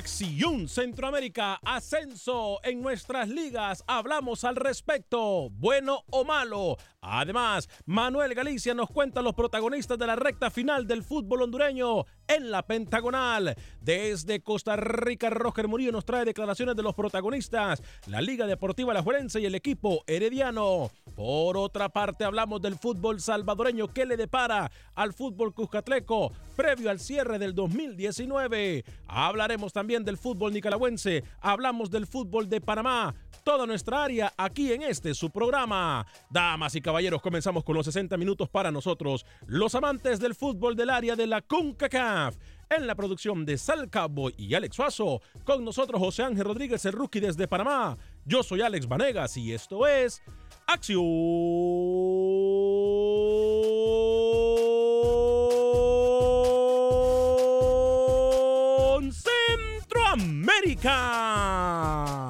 Acción Centroamérica, ascenso en nuestras ligas, hablamos al respecto, bueno o malo. Además, Manuel Galicia nos cuenta los protagonistas de la recta final del fútbol hondureño en la Pentagonal. Desde Costa Rica, Roger Murillo nos trae declaraciones de los protagonistas, la Liga Deportiva La Juelense y el equipo herediano. Por otra parte, hablamos del fútbol salvadoreño que le depara al fútbol cuscatleco previo al cierre del 2019. Hablaremos también del fútbol nicaragüense, hablamos del fútbol de Panamá, toda nuestra área aquí en este su programa. Damas y caballeros, comenzamos con los 60 minutos para nosotros, los amantes del fútbol del área de la CONCACAF. En la producción de Sal Cowboy y Alex Suazo, con nosotros José Ángel Rodríguez, el rookie desde Panamá. Yo soy Alex Vanegas y esto es Acción Centroamérica.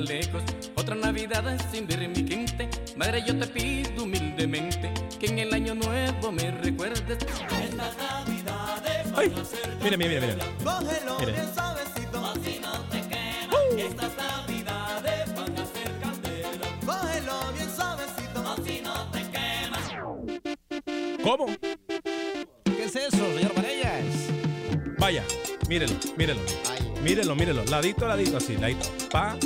Tan lejos, otra Navidad sin ver mi quinte. Madre, yo te pido humildemente que en el año nuevo me recuerdes. Estas Navidades Ay, van a ser mira, mira, mira, mira. Cógelo Mira. bien suavecito. Así no te quemas. Estas Navidades van a ser candela. Cógelo bien suavecito. Así no te quemas. ¿Cómo? ¿Qué es eso, señor Varellas? Vaya, mírelo, mírelo. Mírelo, mírelo. Ladito, ladito, así, ladito. Pa.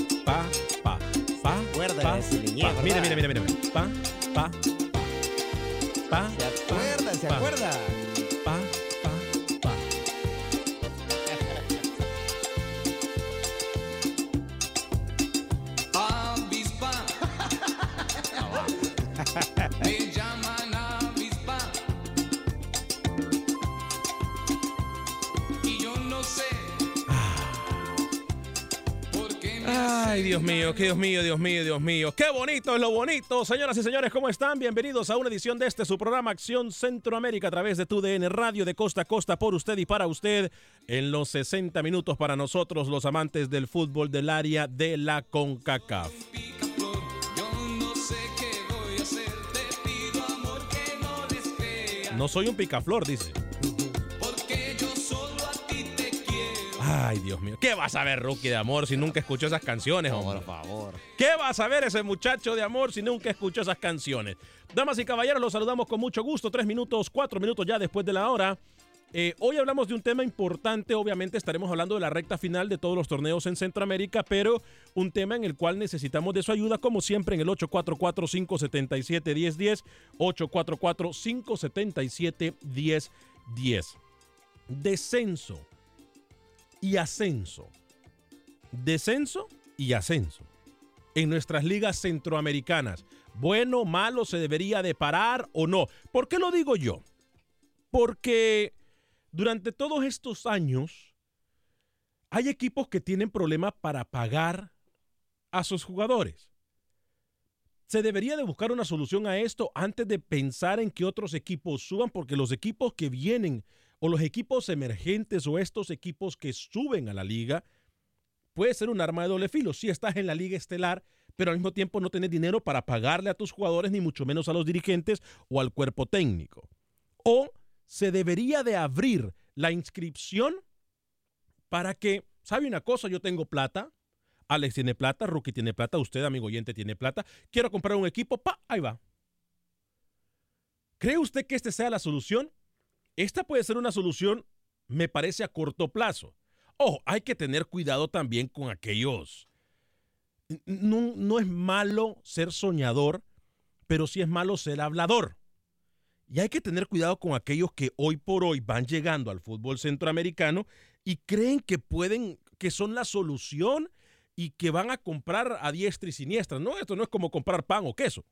Pa, pa. Mira, mira, mira, mira. Pa, pa. Ay, Dios mío, qué Dios mío, Dios mío, Dios mío. Qué bonito es lo bonito. Señoras y señores, ¿cómo están? Bienvenidos a una edición de este, su programa Acción Centroamérica a través de TUDN Radio de costa a costa por usted y para usted en los 60 minutos para nosotros, los amantes del fútbol del área de la CONCACAF. No soy un picaflor, dice. Ay, Dios mío. ¿Qué vas a ver, Rookie de Amor, si nunca escuchó esas canciones, hombre? Por favor. ¿Qué vas a ver ese muchacho de amor si nunca escuchó esas canciones? Damas y caballeros, los saludamos con mucho gusto. Tres minutos, cuatro minutos ya después de la hora. Eh, hoy hablamos de un tema importante, obviamente estaremos hablando de la recta final de todos los torneos en Centroamérica, pero un tema en el cual necesitamos de su ayuda, como siempre en el 844-577-1010, 844-577-1010. Descenso y ascenso. Descenso y ascenso. En nuestras ligas centroamericanas. Bueno, malo, se debería de parar o no. ¿Por qué lo digo yo? Porque durante todos estos años hay equipos que tienen problemas para pagar a sus jugadores. Se debería de buscar una solución a esto antes de pensar en que otros equipos suban, porque los equipos que vienen o los equipos emergentes o estos equipos que suben a la liga, puede ser un arma de doble filo. Si estás en la liga estelar, pero al mismo tiempo no tienes dinero para pagarle a tus jugadores, ni mucho menos a los dirigentes o al cuerpo técnico. O se debería de abrir la inscripción para que, ¿sabe una cosa? Yo tengo plata, Alex tiene plata, Rookie tiene plata, usted, amigo oyente, tiene plata. Quiero comprar un equipo, pa, ahí va. ¿Cree usted que esta sea la solución? Esta puede ser una solución, me parece, a corto plazo. Ojo, hay que tener cuidado también con aquellos. No, no es malo ser soñador, pero sí es malo ser hablador. Y hay que tener cuidado con aquellos que hoy por hoy van llegando al fútbol centroamericano y creen que pueden, que son la solución y que van a comprar a diestra y siniestra. No, esto no es como comprar pan o queso.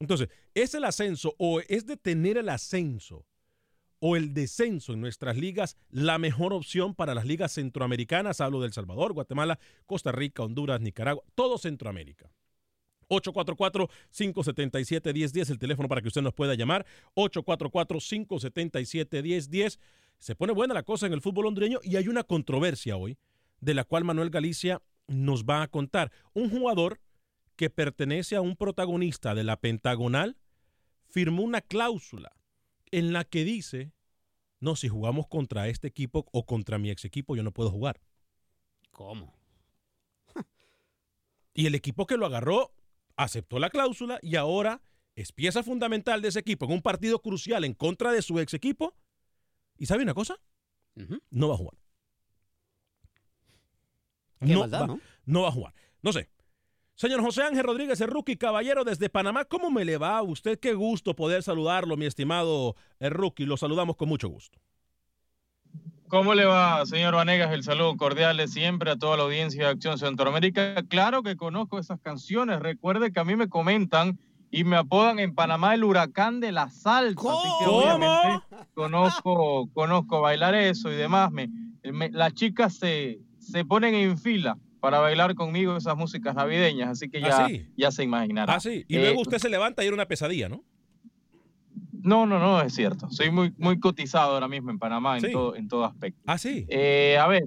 Entonces, ¿es el ascenso o es de tener el ascenso o el descenso en nuestras ligas la mejor opción para las ligas centroamericanas? Hablo del Salvador, Guatemala, Costa Rica, Honduras, Nicaragua, todo Centroamérica. 844-577-1010, el teléfono para que usted nos pueda llamar. 844-577-1010. Se pone buena la cosa en el fútbol hondureño y hay una controversia hoy de la cual Manuel Galicia nos va a contar. Un jugador que pertenece a un protagonista de la Pentagonal firmó una cláusula en la que dice, no, si jugamos contra este equipo o contra mi ex equipo, yo no puedo jugar. ¿Cómo? y el equipo que lo agarró aceptó la cláusula y ahora es pieza fundamental de ese equipo en un partido crucial en contra de su ex equipo. ¿Y sabe una cosa? Uh -huh. No va a jugar. Qué no, maldad, va, ¿no? no va a jugar. No sé. Señor José Ángel Rodríguez, el rookie caballero desde Panamá, ¿cómo me le va a usted? Qué gusto poder saludarlo, mi estimado el rookie. Lo saludamos con mucho gusto. ¿Cómo le va, señor Vanegas? El saludo cordial de siempre a toda la audiencia de Acción Centroamérica. Claro que conozco esas canciones. Recuerde que a mí me comentan y me apodan en Panamá el huracán de la salsa. Así que obviamente conozco, conozco bailar eso y demás. Me, me, las chicas se, se ponen en fila para bailar conmigo esas músicas navideñas, así que ya, ¿Ah, sí? ya se imaginará. Ah, sí. Y luego usted se levanta y era una pesadilla, ¿no? No, no, no, es cierto. Soy muy, muy cotizado ahora mismo en Panamá Sí. en, todo, en todo aspecto. Ah, sí. Eh, a ver,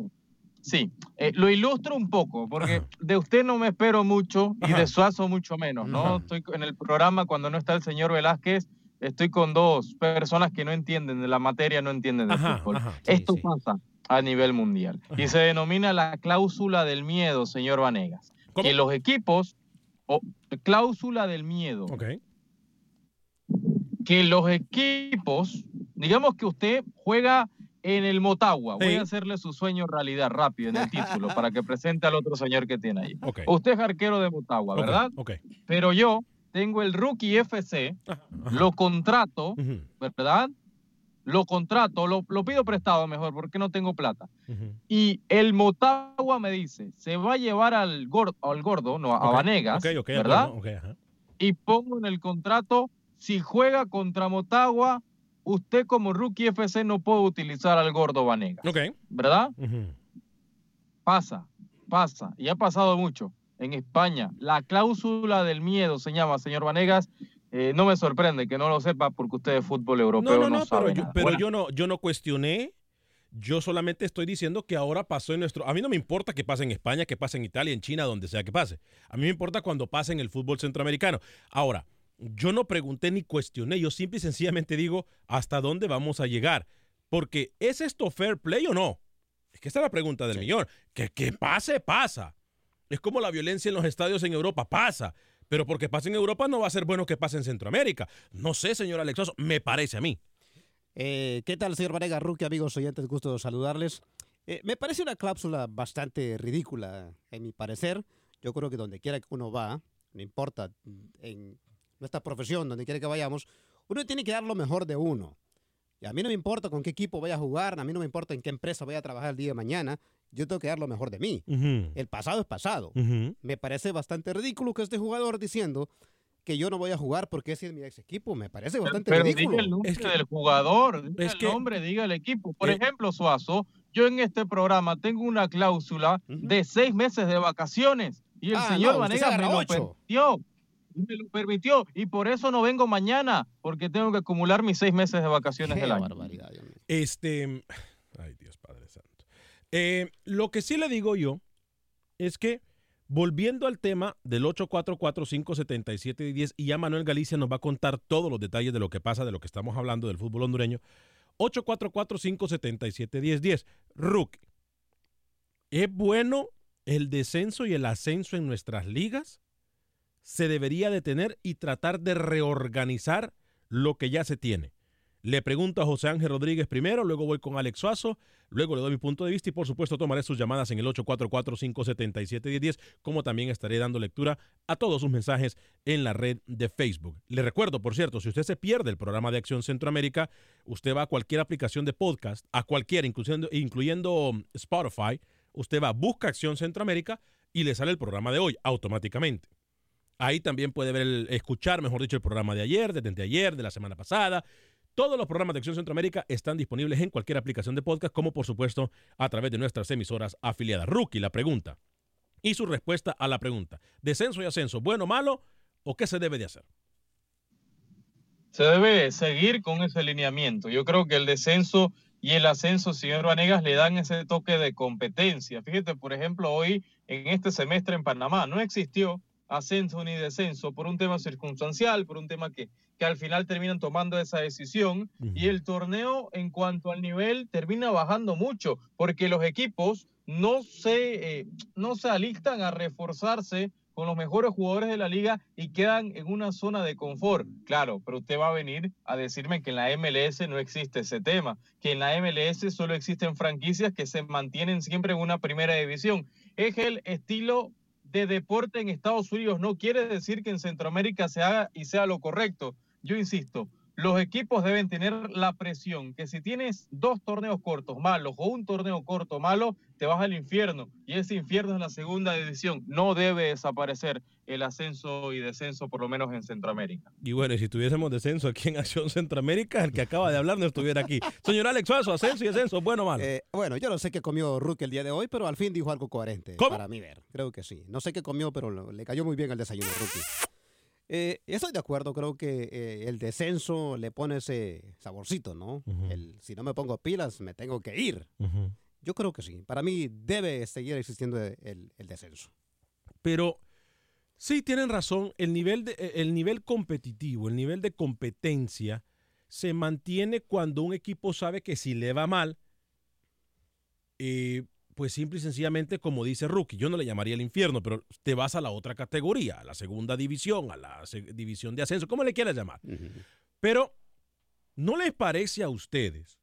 sí, eh, lo ilustro un poco, porque Ajá. de usted no me espero mucho y Ajá. de Suazo mucho menos, ¿no? Ajá. Estoy en el programa cuando no está el señor Velázquez, estoy con dos personas que no entienden de la materia, no entienden de fútbol. sí, Esto sí. pasa a nivel mundial y se denomina la cláusula del miedo, señor Vanegas. ¿Cómo? Que los equipos, o cláusula del miedo, Ok. que los equipos, digamos que usted juega en el Motagua, voy a hacerle su sueño realidad rápido en el título para que presente al otro señor que tiene ahí. Ok. Usted es arquero de Motagua, ¿verdad? Ok. Pero yo tengo el Rookie FC, Ajá, lo contrato, ¿verdad? Lo contrato, lo, lo pido prestado mejor porque no tengo plata. Y el Motagua me dice, se va a llevar al gordo, al gordo no, a Vanegas, ok, ok, de ¿verdad? ajá. y pongo en el contrato, si juega contra Motagua, usted como rookie FC no puede utilizar al gordo Vanegas, Ok. ¿verdad? Pasa. pasa, y ha pasado mucho en España, la cláusula del miedo se llama, señor Vanegas. Eh, no me sorprende que no lo sepa porque usted de fútbol europeo No, no, no, no, sabe pero, yo, nada. pero Bueno, yo no, yo no cuestioné. Yo solamente estoy diciendo que ahora pasó en nuestro. A mí no me importa que pase en España, que pase en Italia, en China, donde sea que pase. A mí me importa cuando pase en el fútbol centroamericano. Ahora, yo no pregunté ni cuestioné. Yo simple y sencillamente digo hasta dónde vamos a llegar. Porque ¿es esto fair play o no? Es que esa es la pregunta del millón. Que, que pase, pasa. Es como la violencia en los estadios en Europa, pasa. Pero porque pase en Europa no va a ser bueno que pase en Centroamérica. No sé, señor Alexoso, me parece a mí. Eh, ¿Qué tal, señor Vanega Ruque, amigos oyentes? Gusto saludarles. Eh, me parece una cláusula bastante ridícula, en mi parecer. Yo creo que donde quiera que uno va, no importa en nuestra profesión, donde quiera que vayamos, uno tiene que dar lo mejor de uno. Y a mí no me importa con qué equipo vaya a jugar, a mí no me importa en qué empresa vaya a trabajar el día de mañana, yo tengo que dar lo mejor de mí. El pasado es pasado. Me parece bastante ridículo que este jugador diciendo que yo no voy a jugar porque ese es mi ex equipo. Me parece bastante pero ridículo. diga el nombre del jugador, diga es el que- nombre, diga el equipo. Por Eh, ejemplo, Suazo, yo en este programa tengo una cláusula de seis meses de vacaciones y el Ah, señor no, se Vanegas me lo permitió. Me lo permitió y por eso no vengo mañana, porque tengo que acumular mis seis meses de vacaciones Qué del año. barbaridad, Dios mío. Este. Ay, Dios. Eh, lo que sí le digo yo es que, volviendo al tema del 844-577-10, y ya Manuel Galicia nos va a contar todos los detalles de lo que pasa, de lo que estamos hablando del fútbol hondureño. 844-577-1010. Rook, ¿es bueno el descenso y el ascenso en nuestras ligas? Se debería detener y tratar de reorganizar lo que ya se tiene. Le pregunto a José Ángel Rodríguez primero, luego voy con Alex Suazo, luego le doy mi punto de vista y por supuesto tomaré sus llamadas en el 844-577-1010, como también estaré dando lectura a todos sus mensajes en la red de Facebook. Le recuerdo, por cierto, si usted se pierde el programa de Acción Centroamérica, usted va a cualquier aplicación de podcast, a cualquiera, incluyendo, incluyendo um, Spotify, usted va, busca Acción Centroamérica y le sale el programa de hoy automáticamente. Ahí también puede ver el- escuchar, mejor dicho, el programa de ayer, de de ayer, de la semana pasada. Todos los programas de Acción Centroamérica están disponibles en cualquier aplicación de podcast, como por supuesto a través de nuestras emisoras afiliadas. Rookie, la pregunta. Y su respuesta a la pregunta. ¿Descenso y ascenso, bueno o malo? ¿O qué se debe de hacer? se debe seguir con ese lineamiento. Yo creo que el descenso y el ascenso, señor Vanegas, le dan ese toque de competencia. Fíjate, por ejemplo, hoy en este semestre en Panamá no existió ascenso ni descenso por un tema circunstancial, por un tema que, que al final terminan tomando esa decisión y el torneo en cuanto al nivel termina bajando mucho porque los equipos no se, eh, no se alistan a reforzarse con los mejores jugadores de la liga y quedan en una zona de confort. Claro, pero usted va a venir a decirme que en la MLS no existe ese tema, que en la MLS solo existen franquicias que se mantienen siempre en una primera división. Es el estilo de deporte en Estados Unidos. No quiere decir que en Centroamérica se haga y sea lo correcto. Yo insisto, los equipos deben tener la presión que si tienes dos torneos cortos malos o un torneo corto malo, te vas al infierno. Y ese infierno es la segunda división. No debe desaparecer el ascenso y descenso, por lo menos en Centroamérica. Y bueno, y si tuviésemos descenso aquí en Acción Centroamérica, el que acaba de hablar no estuviera aquí. Señor Alex Suazo, ascenso y descenso, bueno o malo. Eh, bueno, yo no sé qué comió Rook el día de hoy, pero al fin dijo algo coherente. ¿Cómo? Para mí ver, creo que sí. No sé qué comió, pero le cayó muy bien el desayuno, Rookie. Eh, estoy de acuerdo, creo que eh, el descenso le pone ese saborcito, ¿no? el, si no me pongo pilas, me tengo que ir. Yo creo que sí. Para mí debe seguir existiendo el, el descenso. Pero sí tienen razón, el nivel, de, eh, el nivel competitivo, el nivel de competencia se mantiene cuando un equipo sabe que si le va mal, eh, pues simple y sencillamente, como dice Rookie, yo no le llamaría el infierno, pero te vas a la otra categoría, a la segunda división, a la división de ascenso, como le quieras llamar. Pero, ¿no les parece a ustedes,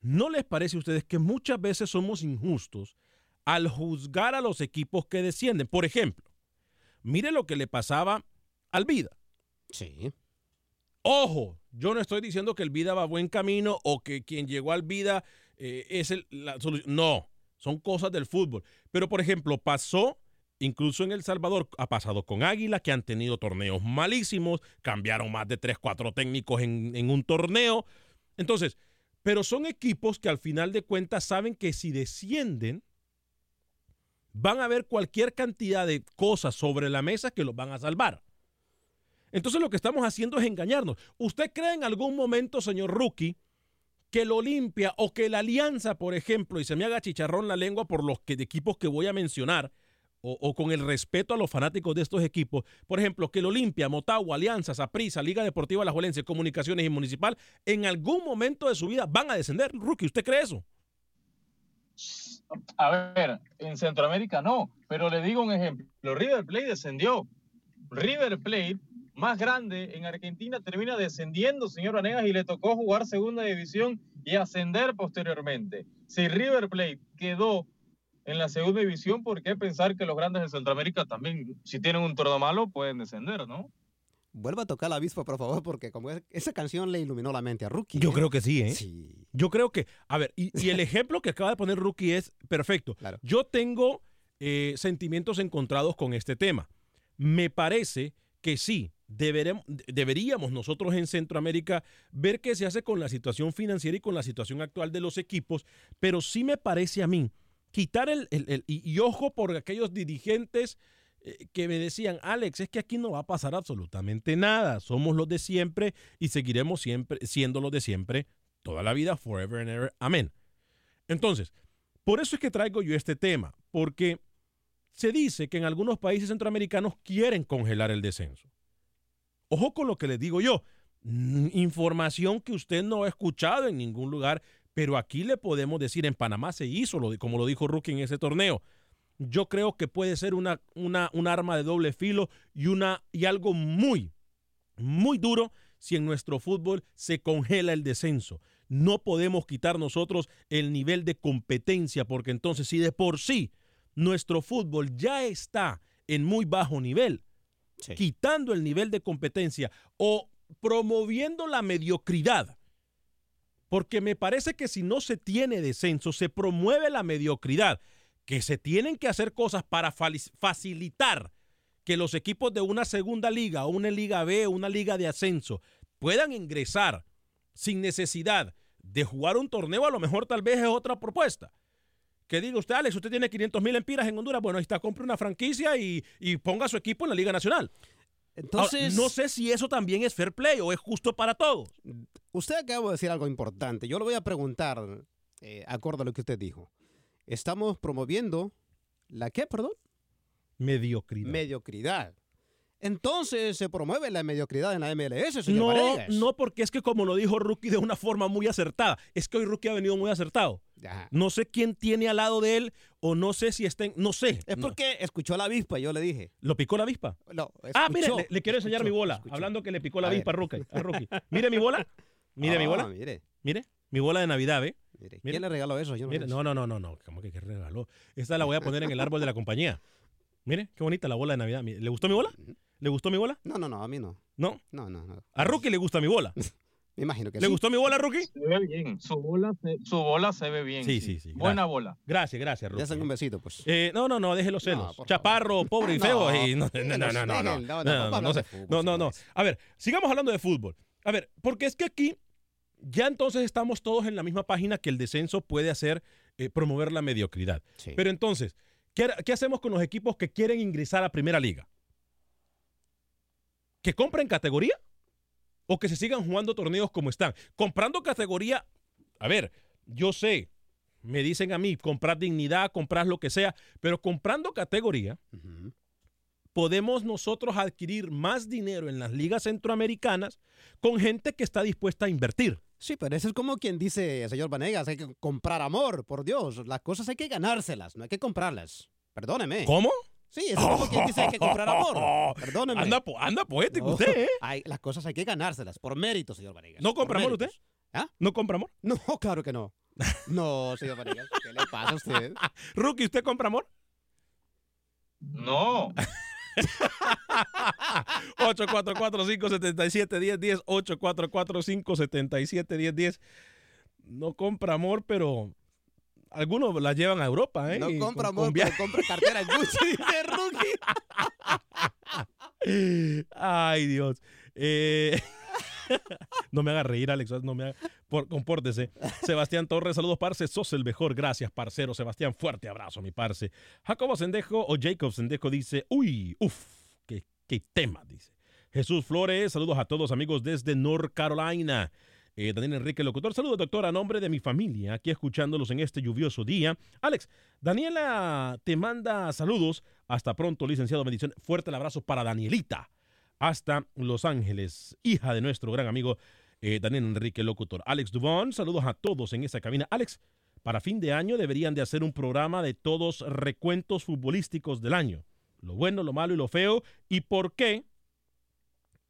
no les parece a ustedes que muchas veces somos injustos al juzgar a los equipos que descienden? Por ejemplo, mire lo que le pasaba al Vida. Sí. Ojo, yo no estoy diciendo que el Vida va a buen camino o que quien llegó al Vida eh, es el- la solución. No, son cosas del fútbol. Pero, por ejemplo, pasó, incluso en El Salvador, ha pasado con Águila, que han tenido torneos malísimos, cambiaron más de 3, 4 técnicos en, en un torneo. Entonces, pero son equipos que al final de cuentas saben que si descienden, van a haber cualquier cantidad de cosas sobre la mesa que los van a salvar. Entonces lo que estamos haciendo es engañarnos. ¿Usted cree en algún momento, señor Rookie, que el Olimpia o que la Alianza, por ejemplo, y se me haga chicharrón la lengua por los equipos que voy a mencionar, o, o con el respeto a los fanáticos de estos equipos, por ejemplo, que el Olimpia, Motagua, Alianza, Saprissa, Liga Deportiva La Juelense, Comunicaciones y Municipal, en algún momento de su vida van a descender. Rookie, ¿usted cree eso? A ver, en Centroamérica no, pero le digo un ejemplo. River Plate descendió. River Plate, más grande en Argentina, termina descendiendo, señor Vanegas, y le tocó jugar segunda división y ascender posteriormente. Si River Plate quedó en la segunda división, ¿por qué pensar que los grandes de Centroamérica también, si tienen un torneo malo, pueden descender, no? Vuelva a tocar la avispa, por favor, porque como es- esa canción le iluminó la mente a Rookie. Yo ¿eh? creo que sí, ¿eh? Sí. Yo creo que, a ver, y, y el ejemplo que acaba de poner Rookie es perfecto. Yo tengo eh, sentimientos encontrados con este tema. Me parece que sí, deberem- deberíamos nosotros en Centroamérica ver qué se hace con la situación financiera y con la situación actual de los equipos, pero sí me parece a mí quitar el, el- el- y, y ojo por aquellos dirigentes eh, que me decían, Alex, es que aquí no va a pasar absolutamente nada, somos los de siempre y seguiremos siempre siendo los de siempre toda la vida, forever and ever, amén. Entonces, por eso es que traigo yo este tema, porque se dice que en algunos países centroamericanos quieren congelar el descenso. Ojo con lo que les digo yo. Información que usted no ha escuchado en ningún lugar, pero aquí le podemos decir, en Panamá se hizo, como lo dijo Rookie en ese torneo. Yo creo que puede ser una, una, un arma de doble filo y, una, y algo muy, muy duro si en nuestro fútbol se congela el descenso. No podemos quitar nosotros el nivel de competencia, porque entonces si de por sí nuestro fútbol ya está en muy bajo nivel, quitando el nivel de competencia o promoviendo la mediocridad, porque me parece que si no se tiene descenso, se promueve la mediocridad, que se tienen que hacer cosas para facilitar que los equipos de una segunda liga, o una liga B, o una liga de ascenso, puedan ingresar sin necesidad de jugar un torneo, a lo mejor tal vez es otra propuesta. Que diga usted, Alex, usted tiene 500 mil empiras en Honduras, bueno, ahí está, compre una franquicia y, y ponga su equipo en la Liga Nacional. Entonces- Ahora, no sé si eso también es fair play o es justo para todos. Usted acaba de decir algo importante. Yo le voy a preguntar, eh, acorde a lo que usted dijo. Estamos promoviendo la qué, perdón? Mediocridad. Mediocridad. Entonces se promueve la mediocridad en la MLS, señor No, no, porque es que como lo dijo Rookie de una forma muy acertada, es que hoy Rookie ha venido muy acertado. Ajá. No sé quién tiene al lado de él o no sé si está en, no sé. Es No. porque escuchó la avispa, yo le dije. ¿Lo picó la avispa? No, ah, mire, le, le quiero enseñar mi bola, escuchó. hablando que le picó la A avispa a ver. Rookie, a Rookie. Mire mi bola. Mire mi Ah, bola. mire. Mire, mi bola de Navidad, ¿ve? Mire, Mire. ¿Quién le regaló eso? Yo no Mire, no, no, no, no, no. ¿Cómo que qué regaló? Esta la voy a poner en el árbol de la compañía. Mire, qué bonita la bola de Navidad. ¿Le gustó mi bola? ¿Le gustó mi bola? No, no, no, a mí no. ¿No? No, no, no. A Rookie le gusta mi bola. Me imagino que ¿Le sí. gustó mi bola, Rookie? Se ve bien, su bola se, su bola se ve bien. Sí, sí, sí. Buena gracias. bola. Gracias, gracias, Rookie. Un besito, pues. Eh, no, no, no, deje los celos. Chaparro, pobre y feo. no, no, no, no, no, no, no, no, a no, hablar no, de sé. fútbol, no, no, no. señores. A ver, sigamos hablando de fútbol. A ver, porque es que aquí ya entonces estamos todos en la misma página que el descenso puede hacer eh, promover la mediocridad. Sí. Pero entonces, ¿qué, ¿qué hacemos con los equipos que quieren ingresar a Primera Liga? ¿Que compren categoría? ¿O que se sigan jugando torneos como están? Comprando categoría, a ver, yo sé, me dicen a mí, comprar dignidad, comprar lo que sea, pero comprando categoría, podemos nosotros adquirir más dinero en las ligas centroamericanas con gente que está dispuesta a invertir. Sí, pero eso es como quien dice, señor Vanegas, hay que comprar amor, por Dios. Las cosas hay que ganárselas, no hay que comprarlas. Perdóneme. ¿Cómo? Sí, eso es como quien dice hay que comprar amor. Perdóneme. Anda, po- anda poético No, usted, ¿eh? hay- las cosas hay que ganárselas, por mérito, señor Vanegas. ¿No compra amor usted? ¿Ah? ¿No compra amor? No, claro que no. No, señor Vanegas, ¿qué le pasa a usted? Rookie, ¿usted compra amor? No. 844-577-1010, 844-577-1010. No compra amor, pero algunos la llevan a Europa, ¿eh? No compra con- con amor, pero compra cartera en Gucci, dice Rookie. Ay, Dios. Eh, No me haga reír, Alex. No me haga... Por, compórtese. Sebastián Torres, saludos, parce. Sos el mejor. Gracias, parcero. Sebastián, fuerte abrazo, mi parce. Jacobo Sendejo o Jacob Sendejo dice, uy, uff, qué, qué tema, dice. Jesús Flores, saludos a todos amigos desde North Carolina. Eh, Daniel Enrique, locutor. Saludos, doctor, a nombre de mi familia, aquí escuchándolos en este lluvioso día. Alex, Daniela te manda saludos. Hasta pronto, licenciado. Bendición. Fuerte el abrazo para Danielita. Hasta Los Ángeles, hija de nuestro gran amigo eh, Daniel Enrique, locutor. Alex Dubón, saludos a todos en esa cabina. Alex, para fin de año deberían de hacer un programa de todos recuentos futbolísticos del año. Lo bueno, lo malo y lo feo. ¿Y por qué?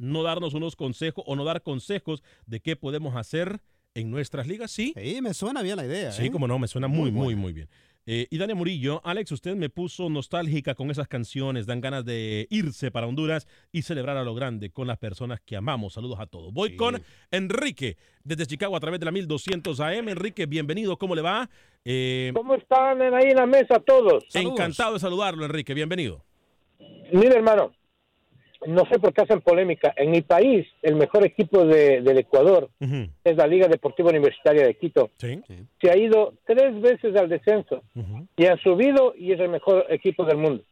No darnos unos consejos o no dar consejos de qué podemos hacer en nuestras ligas, sí. Sí, me suena bien la idea. Sí, ¿eh? como no, me suena muy, Muy muy, muy, bien. Eh, y Dania Murillo, Alex, usted me puso nostálgica con esas canciones, dan ganas de irse para Honduras y celebrar a lo grande con las personas que amamos. Saludos a todos. Voy con Enrique, desde Chicago a través de la 1200 AM. Enrique, bienvenido, ¿cómo le va? Eh, ¿Cómo están en- ahí en la mesa todos? encantado de saludarlo, Enrique, bienvenido. Mire, hermano, no sé por qué hacen polémica. En mi país, el mejor equipo de- del Ecuador es la Liga Deportiva Universitaria de Quito. Se ha ido tres veces al descenso y han subido y es el mejor equipo del mundo.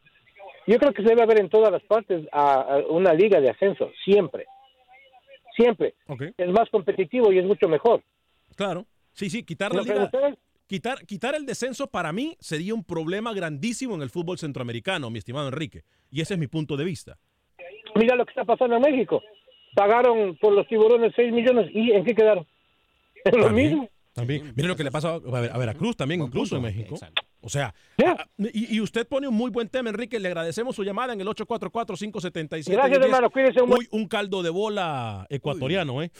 Yo creo que se debe haber en todas las partes a, a una liga de ascenso, siempre. Siempre. Es más competitivo y es mucho mejor. Claro. Sí, sí, quitar la ¿No creen liga. Quitar, quitar el descenso para mí sería un problema grandísimo en el fútbol centroamericano, mi estimado Enrique. Y ese es mi punto de vista. Mira lo que está pasando en México. Pagaron por los tiburones 6 millones y ¿en qué quedaron? Es lo mismo. También. Mire lo que le pasa a, Ver- a Veracruz también, incluso en México. O sea, a- y, y usted pone un muy buen tema, Enrique. Le agradecemos su llamada en el 844-577. Gracias, hermano. Cuídese un buen- Uy, un caldo de bola ecuatoriano, ¿eh?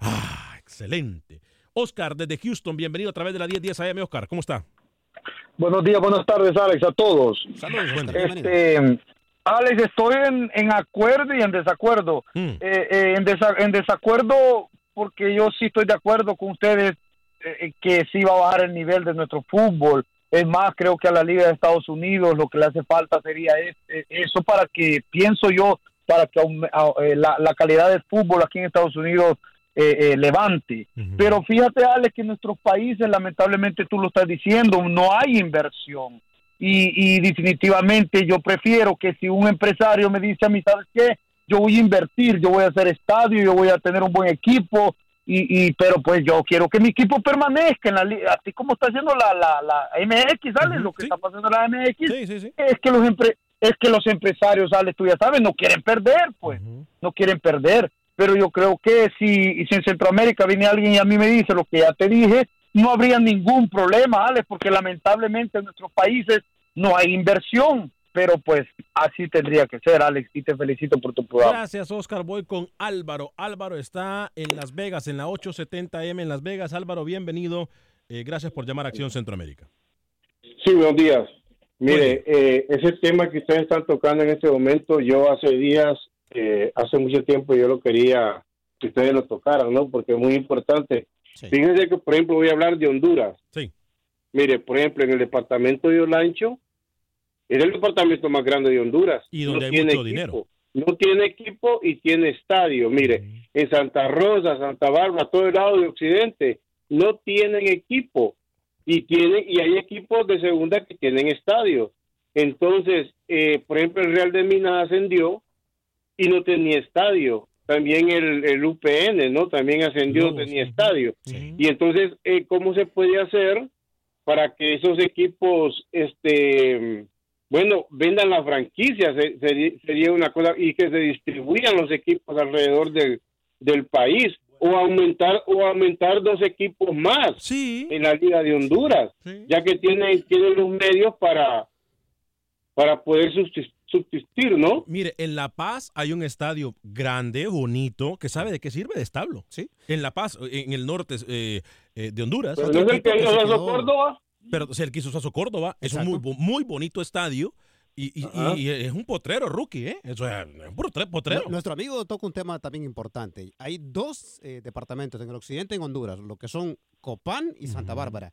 Ah, excelente. Oscar, desde Houston, bienvenido a través de la 1010 AM. Oscar, ¿cómo está? Buenos días, buenas tardes, Alex, a todos. Saludos, buen día. Este, Alex, estoy en, en acuerdo y en desacuerdo. Mm. Eh, eh, en, desa- en desacuerdo porque yo sí estoy de acuerdo con ustedes eh, que sí va a bajar el nivel de nuestro fútbol. Es más, creo que a la Liga de Estados Unidos lo que le hace falta sería es- eh, eso para que, pienso yo, para que eh, la, la calidad del fútbol aquí en Estados Unidos eh, eh, levante. Pero fíjate, Alex, que en nuestros países, lamentablemente tú lo estás diciendo, no hay inversión. Y, y definitivamente yo prefiero que si un empresario me dice a mí, ¿sabes qué? Yo voy a invertir, yo voy a hacer estadio, yo voy a tener un buen equipo, y, y pero pues yo quiero que mi equipo permanezca en la liga, así como está haciendo la, la, la MX, ¿sabes? Lo que está pasando en la MX es que los empre- es que los empresarios, ¿sabes? Tú ya sabes, no quieren perder, pues, no quieren perder. Pero yo creo que si, si en Centroamérica viene alguien y a mí me dice lo que ya te dije, no habría ningún problema, Alex, porque lamentablemente en nuestros países no hay inversión. Pero pues así tendría que ser, Alex, y te felicito por tu programa. Gracias, Oscar. Voy con Álvaro. Álvaro está en Las Vegas, en la 870M en Las Vegas. Álvaro, bienvenido. Eh, gracias por llamar a Acción Centroamérica. Sí, buenos días. Mire, eh, ese tema que ustedes están tocando en este momento, yo hace días, eh, hace mucho tiempo yo lo quería que ustedes lo tocaran, ¿no? Porque es muy importante. Fíjense que, por ejemplo, voy a hablar de Honduras. Sí. Mire, por ejemplo, en el departamento de Olancho, es el departamento más grande de Honduras. Y donde hay tiene mucho equipo. dinero. No tiene equipo y tiene estadio. Mire, en Santa Rosa, Santa Bárbara, todo el lado de Occidente, no tienen equipo y tiene y hay equipos de segunda que tienen estadio. Entonces, eh, por ejemplo, el Real de Minas ascendió y no tenía estadio. También el, el UPN, ¿no? También ascendió, no tenía estadio. Y entonces, eh, ¿cómo se puede hacer para que esos equipos, este, bueno, vendan las franquicias? Se- Sería, sería una cosa y que se distribuyan los equipos alrededor del, del país o aumentar o aumentar dos equipos más en la Liga de Honduras, ya que tienen tienen los medios para para poder subsist- subsistir, ¿no? Mire, en La Paz hay un estadio grande, bonito, que sabe de qué sirve de establo. Sí. En La Paz, en el norte eh, eh, de Honduras. Pero no es el que se hizo Córdoba. Pero es el que hizo Saso Córdoba. Es un muy, muy bonito estadio. Y, y- es un potrero, rookie, ¿eh? Eso es un potre- potrero. Nu- Nuestro amigo toca un tema también importante. Hay dos eh, departamentos en el occidente en Honduras, lo que son Copán y Santa Bárbara.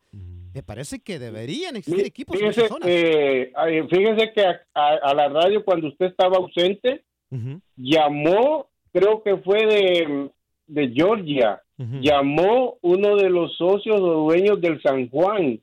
Me parece que deberían existir equipos en Fíjese, esas zonas. eh, fíjese que a, a- a la radio cuando usted estaba ausente, llamó, creo que fue de, de Georgia. Llamó uno de los socios o dueños del San Juan,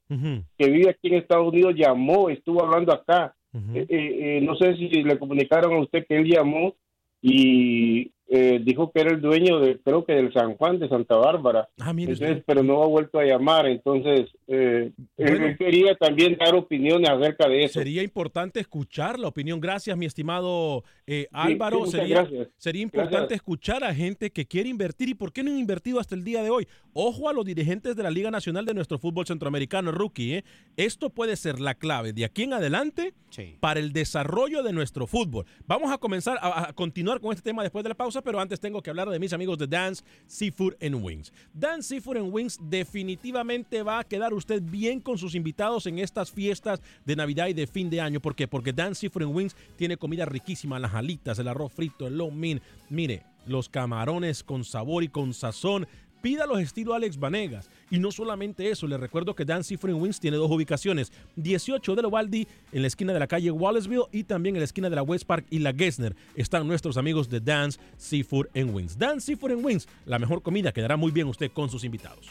que vive aquí en Estados Unidos, llamó, estuvo hablando acá. Eh, eh, eh, no sé si le comunicaron a usted que él llamó y eh, dijo que era el dueño de, creo que del San Juan de Santa Bárbara. Ah, mire Entonces, pero no ha vuelto a llamar. Entonces, eh, él- Bueno. él quería también dar opiniones acerca de eso. Sería importante escuchar la opinión. Gracias, mi estimado eh, Álvaro. sería, gracias. sería importante Gracias. escuchar a gente que quiere invertir. ¿Y por qué no han invertido hasta el día de hoy? Ojo a los dirigentes de la Liga Nacional de nuestro fútbol centroamericano, rookie. ¿eh? Esto puede ser la clave de aquí en adelante para el desarrollo de nuestro fútbol. Vamos a comenzar a, a continuar con este tema después de la pausa, pero antes tengo que hablar de mis amigos de Dance Seafood and Wings. Dance Seafood and Wings definitivamente va a quedar usted bien con sus invitados en estas fiestas de Navidad y de fin de año. ¿Por qué? Porque Dance Seafood and Wings tiene comida riquísima, las alitas, el arroz frito, el low mein. Mire, los camarones con sabor y con sazón. Pídalos estilo Alex Vanegas. Y no solamente eso, les recuerdo que Dan and Wings tiene dos ubicaciones. 18 de Lovaldi en la esquina de la calle Wallaceville y también en la esquina de la West Park y la Gessner. Están nuestros amigos de Dance Seafood Wings. Dance Seafood Wings, la mejor comida, quedará muy bien usted con sus invitados.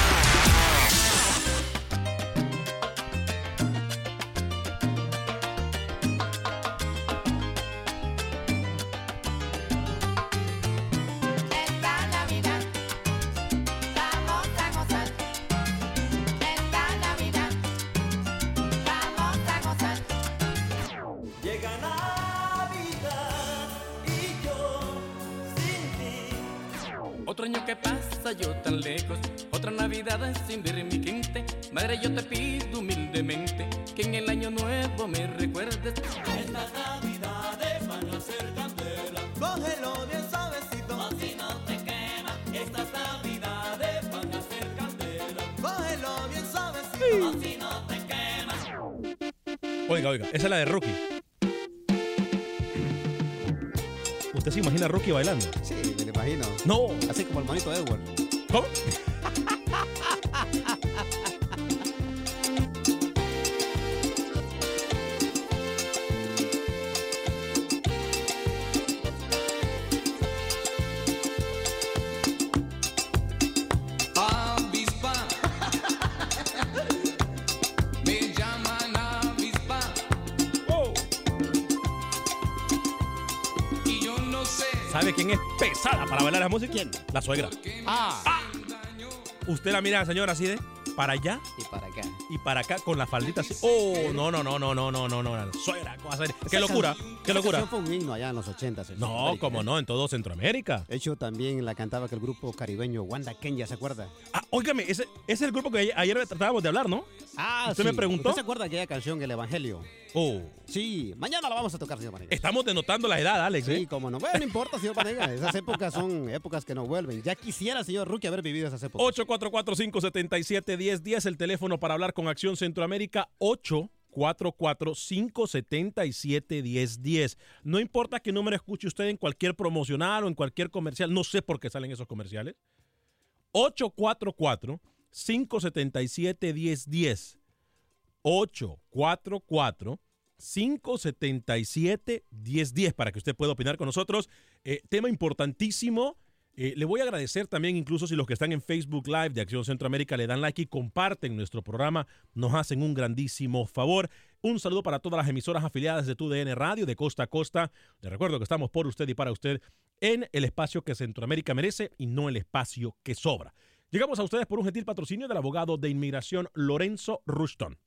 Rocky bailando. Sí, me imagino. No. Así como el manito de Edward. ¿Sabe quién es pesada para bailar la música? ¿Quién? La suegra. Ah. Usted la mira, señora, así de para allá Y para acá. y para acá con la faldita así. Oh, no, no, no, no, no, no, no, no. Suegra. Qué locura, qué locura. canción fue un himno allá en los 80. No, como no, en todo Centroamérica. De hecho, también la cantaba aquel grupo caribeño Wanda Kenya, ¿se acuerda? Ah, óigame, ese, ese es el grupo que ayer, tratábamos de hablar, ¿no? Ah, ¿Usted sí. me preguntó? ¿Usted se acuerda de aquella canción, El Evangelio? Oh. Sí, mañana la vamos a tocar, señor Vanegas. Estamos denotando la edad, Alex. Sí, ¿eh? cómo no. Bueno, no importa, señor Vanegas. Esas épocas son épocas que no vuelven. Ya quisiera, señor Rookie, haber vivido esas épocas. 844-577-1010, el teléfono para hablar con Acción Centroamérica, 844-577-1010. No importa qué número escuche usted en cualquier promocional o en cualquier comercial, no sé por qué salen esos comerciales. 844-577-1010. 844-577-1010 para que usted pueda opinar con nosotros. Eh, tema importantísimo. Eh, le voy a agradecer también, incluso si los que están en Facebook Live de Acción Centroamérica le dan like y comparten nuestro programa, nos hacen un grandísimo favor. Un saludo para todas las emisoras afiliadas de TUDN Radio de costa a costa. Le recuerdo que estamos por usted y para usted en el espacio que Centroamérica merece y no el espacio que sobra. Llegamos a ustedes por un gentil patrocinio del abogado de inmigración Lorenzo Ruston.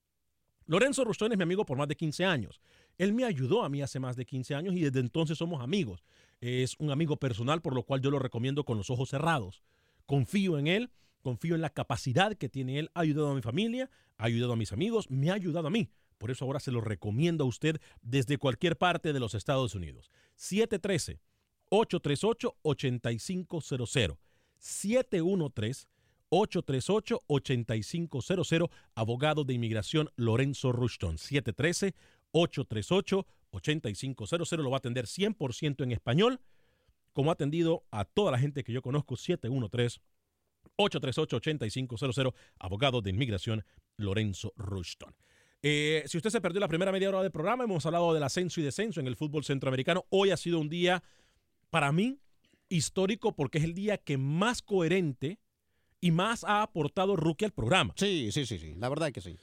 Lorenzo Ruston es mi amigo por más de 15 años. Él me ayudó a mí hace más de 15 años y desde entonces somos amigos. Es un amigo personal por lo cual yo lo recomiendo con los ojos cerrados. Confío en él, confío en la capacidad que tiene él. Ha ayudado a mi familia, ha ayudado a mis amigos, me ha ayudado a mí. Por eso ahora se lo recomiendo a usted desde cualquier parte de los Estados Unidos. 713-838-8500. 713 838-8500, abogado de inmigración Lorenzo Rushton, 838-8500. Lo va a atender 100% en español, como ha atendido a toda la gente que yo conozco, 713-838-8500, abogado de inmigración Lorenzo Rushton. Eh, si usted se perdió la primera media hora del programa, hemos hablado del ascenso y descenso en el fútbol centroamericano. Hoy ha sido un día, para mí, histórico porque es el día que más coherente y más ha aportado Rookie al programa. Sí, sí, sí, sí. La verdad que sí.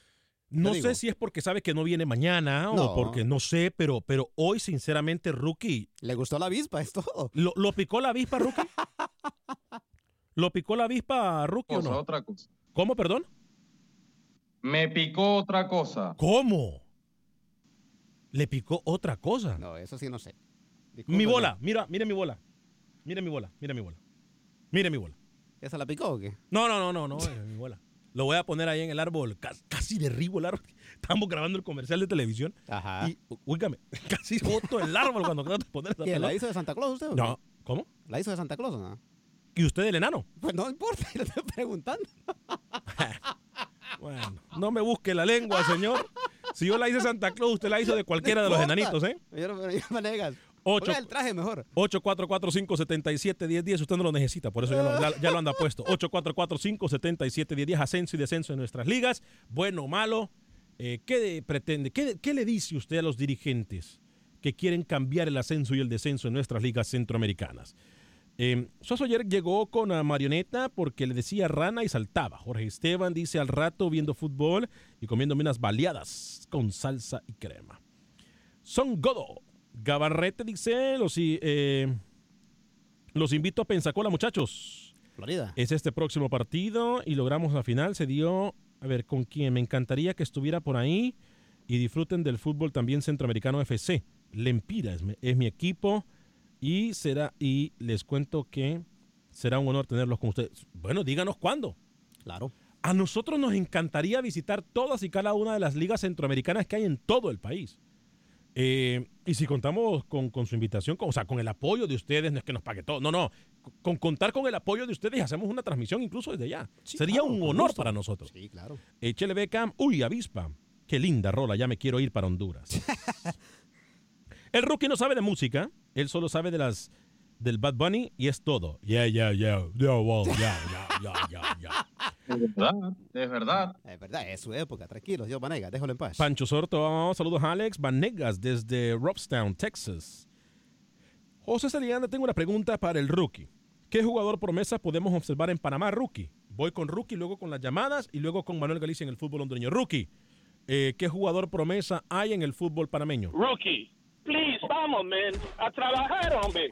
No sé si es porque sabe que no viene mañana No. o porque no sé, pero, pero hoy, sinceramente, Rookie. Le gustó la avispa, es todo. ¿Lo, lo picó la avispa, Rookie? ¿Lo picó la avispa, Rookie, o no? otra cosa. ¿Cómo, perdón? Me picó otra cosa. ¿Cómo? ¿Le picó otra cosa? No, eso sí no sé. Mi bola, mira, mire mi bola. Mire mi bola, mire mi bola. Mire mi bola. ¿Esa la picó o qué? No, no, no, no, no, es mi bola. Lo voy a poner ahí en el árbol. Casi, casi derribo el árbol. Estamos grabando el comercial de televisión. Ajá. Y, oígame, casi boto el árbol cuando trato de poner esa ¿Qué, ¿La pelota. hizo de Santa Claus usted? o No? ¿cómo? ¿La hizo de Santa Claus o no? ¿Y usted el enano? Pues no importa, le estoy preguntando. Bueno, no me busque la lengua, señor. Si yo la hice de Santa Claus, usted la hizo de cualquiera de los enanitos, ¿eh? Yo no, pero ya me negas. Ocho- Ponga el traje mejor. 844-577-1010. Usted no lo necesita, por eso ya lo, ya- ya lo anda puesto. 844-577-1010. Ascenso y descenso en nuestras ligas. Bueno o malo. Eh, ¿Qué de- pretende? ¿Qué, qué le dice usted a los dirigentes que quieren cambiar el ascenso y el descenso en nuestras ligas centroamericanas? Eh, Soso ayer llegó con a marioneta porque le decía rana y saltaba. Jorge Esteban dice al rato viendo fútbol y comiéndome unas baleadas con salsa y crema. Son Godo. Gabarrete dice, los, eh, los invito a Pensacola, muchachos. Florida. Es este próximo partido y logramos la final. Se dio, a ver, ¿con quién? Me encantaría que estuviera por ahí y disfruten del fútbol también centroamericano FC. Lempira es mi, es mi equipo y será y les cuento que será un honor tenerlos con ustedes. Bueno, díganos cuándo. Claro. A nosotros nos encantaría visitar todas y cada una de las ligas centroamericanas que hay en todo el país. Eh, y si contamos con, con su invitación, con- o sea, con el apoyo de ustedes, no es que nos pague todo, no, no, con contar con el apoyo de ustedes y hacemos una transmisión incluso desde allá. Sería claro, un honor para nosotros. Sí, claro. Échele Beckham, uy, avispa, qué linda rola, ya me quiero ir para Honduras. el rookie no sabe de música, él solo sabe de las del Bad Bunny y es todo. Yeah, yeah, yeah, yeah, wow, yeah, yeah, yeah, yeah, yeah. Es verdad, es verdad. Es verdad, es su época. Tranquilo, Dios Vanega, déjalo en paz. Pancho Sorto, saludos a Alex Vanegas desde Robstown, Texas. José Saliana, tengo una pregunta para el rookie. ¿Qué jugador promesa podemos observar en Panamá, rookie? Voy con rookie, luego con las llamadas y luego con Manuel Galicia en el fútbol hondureño. Rookie, eh, ¿qué jugador promesa hay en el fútbol panameño? Rookie, please, vamos, man, a trabajar, hombre.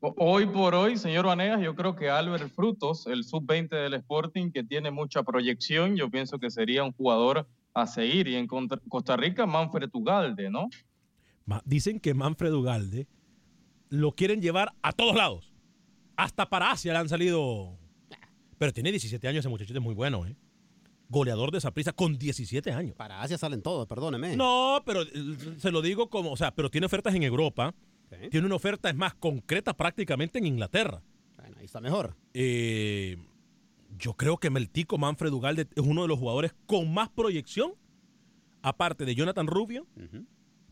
Hoy por hoy, señor Vanegas, yo creo que Albert Frutos, el sub-20 del Sporting, que tiene mucha proyección, yo pienso que sería un jugador a seguir. Y en Costa Rica, Manfred Ugalde, ¿no? Dicen que Manfred Ugalde lo quieren llevar a todos lados. Hasta para Asia le han salido. Pero tiene 17 años ese muchachito, es muy bueno, ¿eh? Goleador de Saprissa con 17 años. Para Asia salen todos, perdóneme. No, pero eh, se lo digo como, o sea, pero tiene ofertas en Europa. Tiene una oferta, es más, concreta prácticamente en Inglaterra. Bueno, ahí está mejor. Eh, yo creo que Meltico Manfred Ugalde es uno de los jugadores con más proyección, aparte de Jonathan Rubio,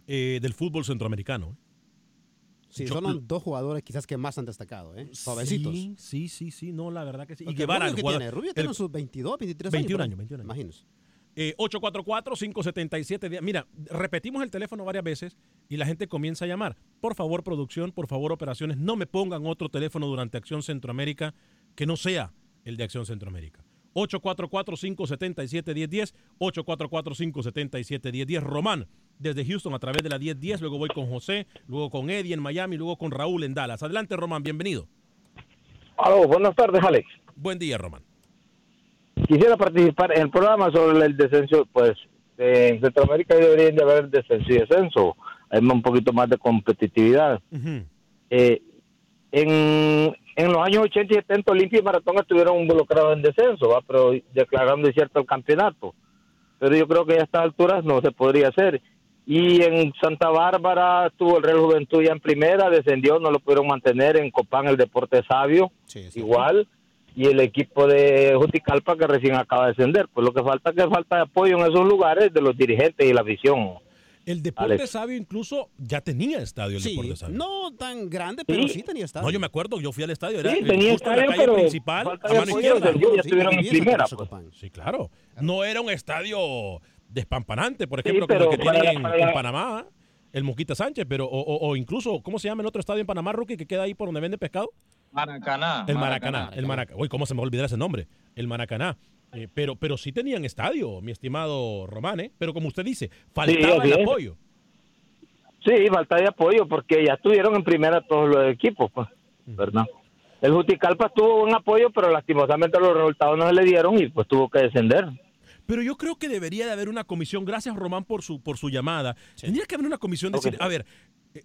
eh, del fútbol centroamericano. ¿eh? Sí, Yo- son los dos jugadores quizás que más han destacado, ¿eh? Jovencitos. Sí, sí, sí, sí, no, la verdad que sí. Y Guevara, Rubio, el ¿qué jugador- tiene? Rubio el- tiene sus 22, 23 21 años. años, 21 años. Imagínense. Eh, 844-577. diez. Mira, repetimos el teléfono varias veces y la gente comienza a llamar. Por favor, producción, por favor, operaciones, no me pongan otro teléfono durante Acción Centroamérica que no sea el de Acción Centroamérica. 844-577-1010, 844-577-1010. Román, desde Houston a través de la 1010, luego voy con José, luego con Eddie en Miami, luego con Raúl en Dallas. Adelante, Román, bienvenido. Aló, buenas tardes, Alex. Buen día, Román. Quisiera participar en el programa sobre el descenso, pues en Centroamérica deberían de haber descenso y descenso, hay un poquito más de competitividad. Eh, en, en los años 80 y 70 Olimpia y Maratón estuvieron involucrados en descenso, ¿va? pero declarando incierto el campeonato. Pero yo creo que a estas alturas no se podría hacer. Y en Santa Bárbara estuvo el Real Juventud ya en primera, descendió, no lo pudieron mantener. En Copán el Deporte Sabio, igual. Y el equipo de Juticalpa que recién acaba de descender. Pues lo que falta es que falta de apoyo en esos lugares de los dirigentes y la afición. El Deporte Alex. Sabio incluso ya tenía estadio el Sí, Deporte Sabio. no tan grande, pero sí, tenía estadio. No, yo me acuerdo, yo fui al estadio, era Sí, tenía justo en la estadio, calle pero principal, falta a de mano izquierda. del Junior, estuvieron en primera, pues. Sí, claro. No era un estadio despampanante, por Sí, ejemplo, como el que tienen la- en, Panamá, el Moquita Sánchez, pero o, o- o incluso, ¿cómo se llama el otro estadio en Panamá, Rookie, que queda ahí por donde vende pescado? Maracaná. El Maracaná, el Maracaná. Uy, ¿cómo se me va a olvidar ese nombre? El Maracaná. Eh, pero, pero sí tenían estadio, mi estimado Román, ¿eh? Pero como usted dice, faltaba así el apoyo. Sí, falta de apoyo porque ya estuvieron en primera todos los equipos, pues, ¿verdad? El Juticalpa tuvo un apoyo, pero lastimosamente los resultados no se le dieron y pues tuvo que descender. Pero yo creo que debería de haber una comisión, gracias Román por su, por su llamada, tendría que haber una comisión de decir, a ver,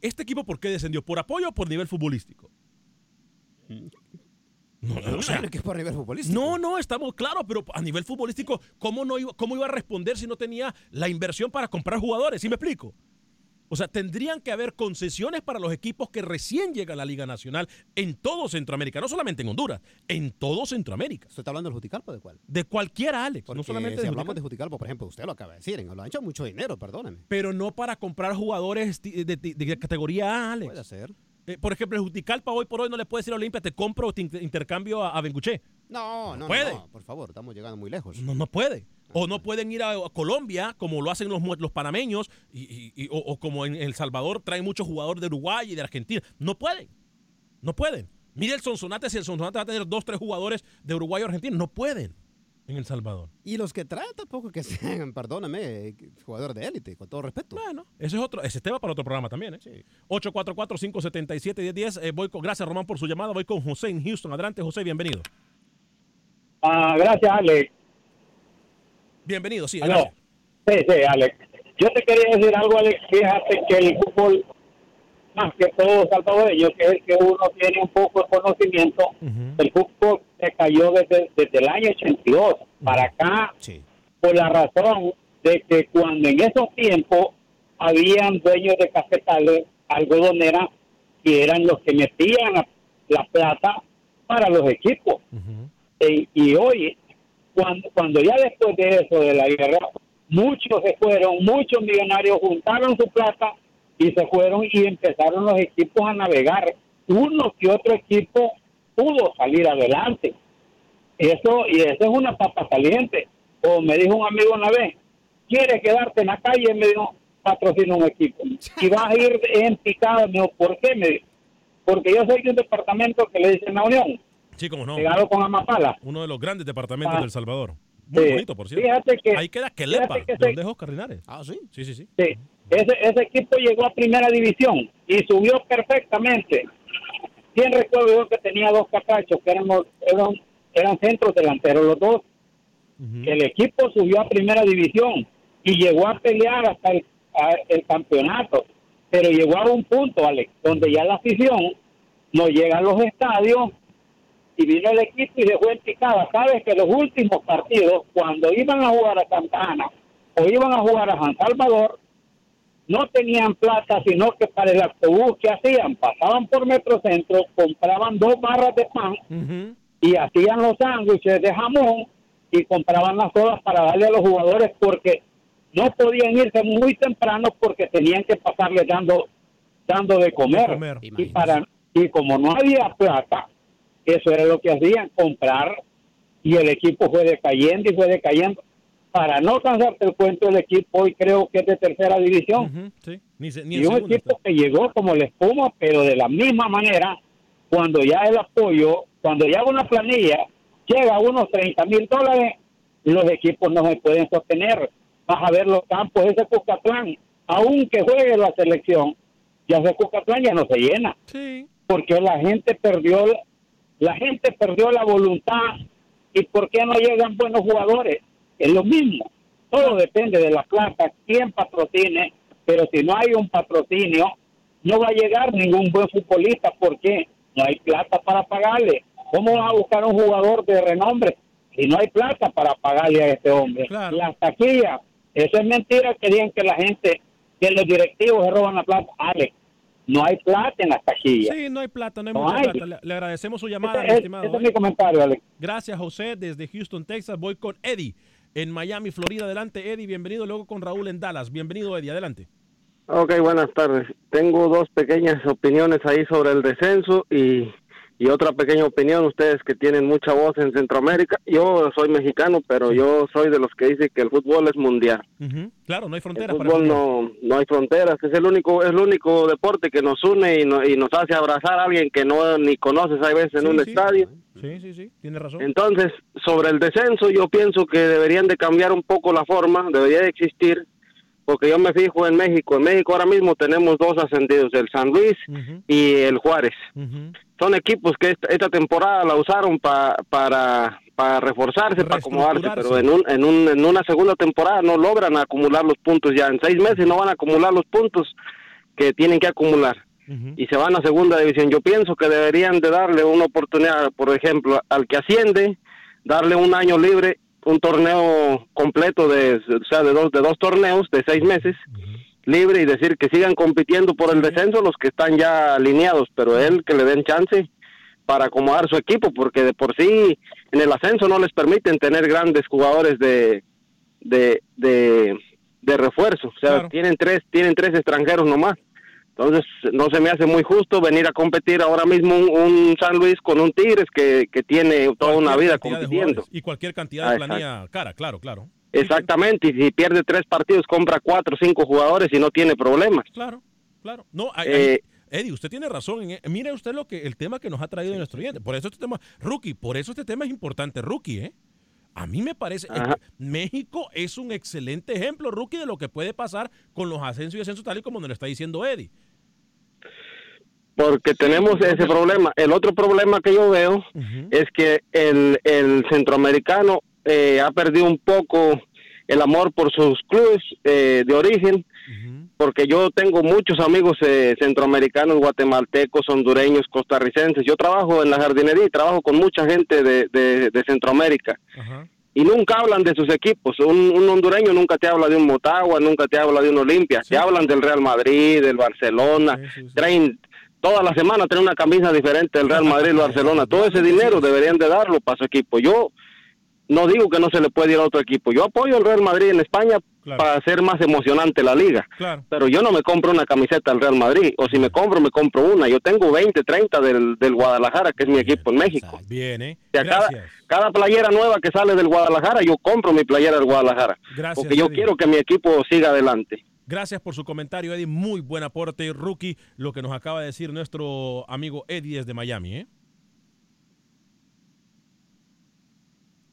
¿este equipo por qué descendió? ¿Por apoyo o por nivel futbolístico? No, o sea, que es por nivel futbolístico. no, no, estamos claros, pero a nivel futbolístico, ¿cómo, no iba, ¿cómo iba a responder si no tenía la inversión para comprar jugadores? ¿Sí me explico? O sea, tendrían que haber concesiones para los equipos que recién llegan a la Liga Nacional en todo Centroamérica, no solamente en Honduras, en todo Centroamérica. ¿Usted está hablando del Juticalpa de cuál? De cualquiera, Alex, Porque no solamente si de hablamos de. Juticalpa, por ejemplo, usted lo acaba de decir, en- lo han hecho mucho dinero, perdóneme. Pero no para comprar jugadores ti- de, de- de categoría A, Alex. Puede ser. Eh, por ejemplo, el Juticalpa hoy por hoy no le puede decir a Olimpia, te compro o te inter- intercambio a, a Benguché. No, no, no, puede. no, por favor, estamos llegando muy lejos. No, no puede. O no pueden ir a, a Colombia, como lo hacen los, los panameños, y, y- y- o, o como en El Salvador traen muchos jugadores de Uruguay y de Argentina. No pueden. No pueden. Mire el Sonsonate, si el Sonsonate va a tener dos, tres jugadores de Uruguay o Argentina. No pueden en El Salvador. Y los que traen tampoco que sean, perdóname, jugadores de élite, con todo respeto. Bueno, ese es otro, ese tema para otro programa también, ¿eh? 844-577-1010. Eh, voy con, gracias, Román, por su llamada. Voy con José en Houston. Adelante, José, bienvenido. Ah, gracias, Alex. Bienvenido, sí. Adelante. Sí, sí, Alex. Yo te quería decir algo, Alex. Fíjate que el fútbol, más que todo salvadoreño, que es el que uno tiene un poco de conocimiento, el fútbol se cayó desde, desde el año 82 para acá, por la razón de que cuando en esos tiempos habían dueños de cafetales, algodoneras, que eran los que metían la, la plata para los equipos. Eh, y hoy, cuando, cuando ya después de eso, de la guerra, muchos se fueron, muchos millonarios juntaron su plata y se fueron y empezaron los equipos a navegar. Uno que otro equipo pudo salir adelante. Eso, y eso es una papa caliente. O me dijo un amigo una vez, ¿quieres quedarte en la calle? Me dijo, patrocina un equipo. Y vas a ir en picado. Me dijo, ¿por qué? Me dijo, porque yo soy de un departamento que le dicen la Unión, Sí, como no. pegado con Amapala. Uno de los grandes departamentos Ah. del Salvador. Muy Sí. bonito, por cierto. Fíjate que- Ahí queda Quelepa, que se- donde es Oscar Linares. Ah, sí. Sí, sí, sí. Sí, ese, ese equipo llegó a primera división y subió perfectamente. Bien recuerdo yo que tenía dos cacachos que eran, eran, eran centros delanteros los dos. El equipo subió a primera división y llegó a pelear hasta el, a- el campeonato. Pero llegó a un punto, Alex, donde ya la afición no llega a los estadios y vino el equipo y dejó en picada. Sabes que los últimos partidos, cuando iban a jugar a Santa Ana o iban a jugar a San Salvador, no tenían plata, sino que para el autobús que hacían, pasaban por Metrocentro, compraban dos barras de pan y hacían los sándwiches de jamón y compraban las sodas para darle a los jugadores porque no podían irse muy temprano porque tenían que pasarles dando dando de comer, y para y como no había plata eso era lo que hacían comprar y el equipo fue decayendo y fue decayendo para no cansarte el cuento del equipo hoy creo que es de tercera división Sí, ni, se- ni y un equipo que llegó como la espuma, pero de la misma manera, cuando ya el apoyo, cuando ya una planilla llega a unos 30 mil dólares, los equipos no se pueden sostener. Vas a ver los campos, ese Cucatlán, aunque juegue la selección, ya ese Cucatlán ya no se llena. Porque la gente perdió, la gente perdió la voluntad. ¿Y por qué no llegan buenos jugadores? Es lo mismo. Todo depende de la plata, quién patrocine, pero si no hay un patrocinio, no va a llegar ningún buen futbolista. ¿Por qué? No hay plata para pagarle. ¿Cómo va a buscar un jugador de renombre si no hay plata para pagarle a este hombre? Las taquillas, eso es mentira que digan que la gente, que los directivos se roban la plata. Alex, no hay plata en las taquillas. Sí, no hay plata, no hay No mucha hay. plata. Le, le agradecemos su llamada, Ese mi es- estimado. ese es mi comentario, Alex. Gracias, José, desde Houston, Texas. Voy con Eddie en Miami, Florida. Adelante, Eddie, bienvenido. Luego con Raúl en Dallas. Bienvenido, Eddie, adelante. Ok, buenas tardes. Tengo dos pequeñas opiniones ahí sobre el descenso y, y otra pequeña opinión. Ustedes que tienen mucha voz en Centroamérica. Yo soy mexicano, pero yo soy de los que dicen que el fútbol es mundial. Ujú. Claro, no hay El fronteras para fútbol el no, no hay fronteras. Es el único es el único deporte que nos une y, no- y nos hace abrazar a alguien que no ni conoces hay veces en un estadio. Sí, sí, sí, tiene razón. Entonces, sobre el descenso, yo pienso que deberían de cambiar un poco la forma, debería de existir, porque yo me fijo en México. En México ahora mismo tenemos dos ascendidos, el San Luis y el Juárez. Son equipos que esta, esta temporada la usaron pa- para para reforzarse, para acomodarse, pero en, un, en, un, en una segunda temporada no logran acumular los puntos ya. En seis meses no van a acumular los puntos que tienen que acumular y se van a segunda división. Yo pienso que deberían de darle una oportunidad, por ejemplo, al que asciende, darle un año libre, un torneo completo de, o sea, de dos, de dos torneos de seis meses libre y decir que sigan compitiendo por el descenso los que están ya alineados, pero él que le den chance para acomodar su equipo, porque de por sí en el ascenso no les permiten tener grandes jugadores de de, de, de refuerzo, o sea, tienen tres tienen tres extranjeros nomás. Entonces, no se me hace muy justo venir a competir ahora mismo un, un San Luis con un Tigres que, que tiene toda una vida de compitiendo. Y cualquier cantidad de Ah, planilla cara, claro, claro. Exactamente, y si pierde tres partidos, compra cuatro o cinco jugadores y no tiene problemas. Claro, claro. No, hay- Eh, hay- Eddie, usted tiene razón. En, e- mire usted lo que el tema que nos ha traído nuestro oyente. Por eso este tema, Rookie, por eso este tema es importante, Rookie, ¿eh? A mí me parece, Ajá. México es un excelente ejemplo, Rookie, de lo que puede pasar con los ascensos y descensos, tal y como nos lo está diciendo Eddie. Porque tenemos ese problema. El otro problema que yo veo es que el, el centroamericano eh, ha perdido un poco el amor por sus clubes eh, de origen, porque yo tengo muchos amigos eh, centroamericanos, guatemaltecos, hondureños, costarricenses. Yo trabajo en la jardinería y trabajo con mucha gente de, de- de Centroamérica. Y nunca hablan de sus equipos. Un, un hondureño nunca te habla de un Motagua, nunca te habla de un Olimpia. Te hablan del Real Madrid, del Barcelona. Traen toda la semana traen una camisa diferente del Real Madrid, el Barcelona. Todo ese dinero deberían de darlo para su equipo. Yo no digo que no se le puede ir a otro equipo. Yo apoyo al Real Madrid en España para hacer más emocionante la liga. Claro. Pero yo no me compro una camiseta del Real Madrid. O si me compro, me compro una. Yo tengo 20, 30 del, del Guadalajara, que es mi equipo en México. Bien, ¿eh? O sea, cada, cada playera nueva que sale del Guadalajara, yo compro mi playera del Guadalajara. Gracias, porque yo quiero que mi equipo siga adelante. Gracias por su comentario, Eddie. Muy buen aporte, Rookie, lo que nos acaba de decir nuestro amigo Eddie desde Miami, ¿eh?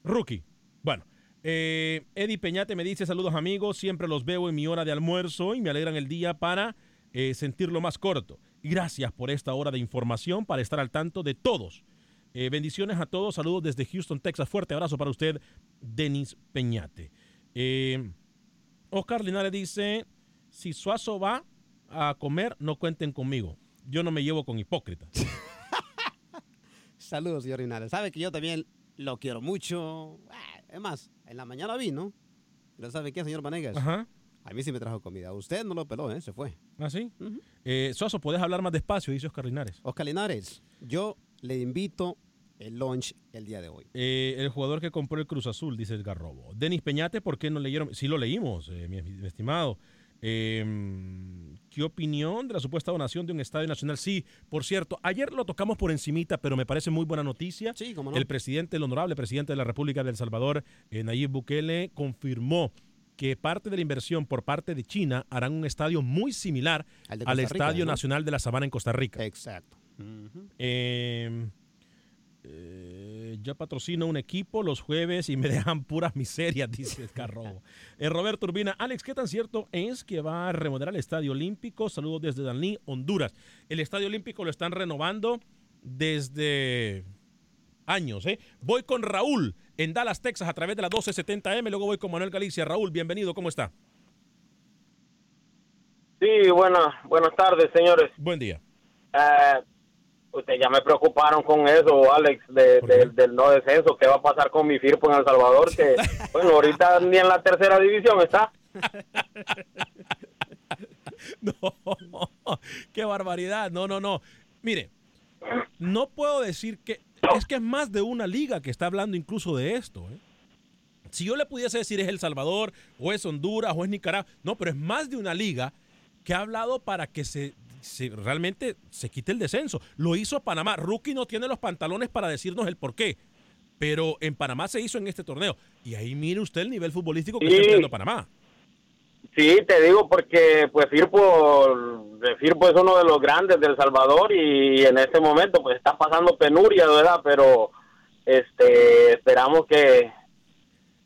Rookie. Bueno, eh, Eddie Peñate me dice saludos amigos, siempre los veo en mi hora de almuerzo y me alegran el día para eh, sentirlo más corto. Gracias por esta hora de información para estar al tanto de todos. Bendiciones a todos, saludos desde Houston, Texas. Fuerte abrazo para usted, Denis Peñate. Oscar Linares dice, si Suazo va a comer, no cuenten conmigo. Yo no me llevo con hipócritas. Saludos, señor Linares. Sabe que yo también lo quiero mucho. Ah, Es más, en la mañana vino. ¿Pero sabe qué, señor Vanegas? Ajá. A mí sí me trajo comida. Usted no lo peló, ¿eh? Se fue. ¿Ah, sí? Eh, Suazo, ¿puedes hablar más despacio? Dice Oscar Linares. Oscar Linares, yo le invito el lunch el día de hoy. Eh, el jugador que compró el Cruz Azul, dice el Garrobo. Denis Peñate, ¿por qué no leyeron? Sí lo leímos, eh, mi, mi estimado. Eh, ¿Qué opinión de la supuesta donación de un estadio nacional? Sí, por cierto, ayer lo tocamos por encimita, pero me parece muy buena noticia. Sí, cómo no. El presidente, el honorable presidente de la República de El Salvador, eh, Nayib Bukele, confirmó que parte de la inversión por parte de China harán un estadio muy similar Al Rica, Estadio ¿no? Nacional de la Sabana en Costa Rica. Exacto. Eh, eh, yo patrocino un equipo los jueves y me dejan puras miserias, dice Escarrobo. Eh, Roberto Urbina, Alex, ¿qué tan cierto es que va a remodelar el Estadio Olímpico? Saludos desde Danlí, Honduras. El Estadio Olímpico lo están renovando desde años. ¿eh? Voy con Raúl en Dallas, Texas, a través de la 1270M. Luego voy con Manuel Galicia. Raúl, bienvenido, ¿cómo está? Sí, buenas, buenas tardes, señores. Buen día. Eh, ustedes ya me preocuparon con eso, Alex, de- de- del no descenso. ¿Qué va a pasar con mi Firpo en El Salvador? Que, bueno, ahorita ni en la tercera división está. No, qué barbaridad. No, no, no. Mire, no puedo decir que es que es más de una liga que está hablando incluso de esto. ¿eh? Si yo le pudiese decir es El Salvador o es Honduras o es Nicaragua, no, pero es más de una liga ¿Qué ha hablado para que se, se- realmente se quite el descenso? Lo hizo Panamá. Rookie no tiene los pantalones para decirnos el por qué. Pero en Panamá se hizo en este torneo. Y ahí mire usted el nivel futbolístico que Sí. está teniendo Panamá. Sí, te digo porque pues Firpo, Firpo es uno de los grandes del Salvador y en este momento pues está pasando penuria, ¿verdad? Pero este esperamos que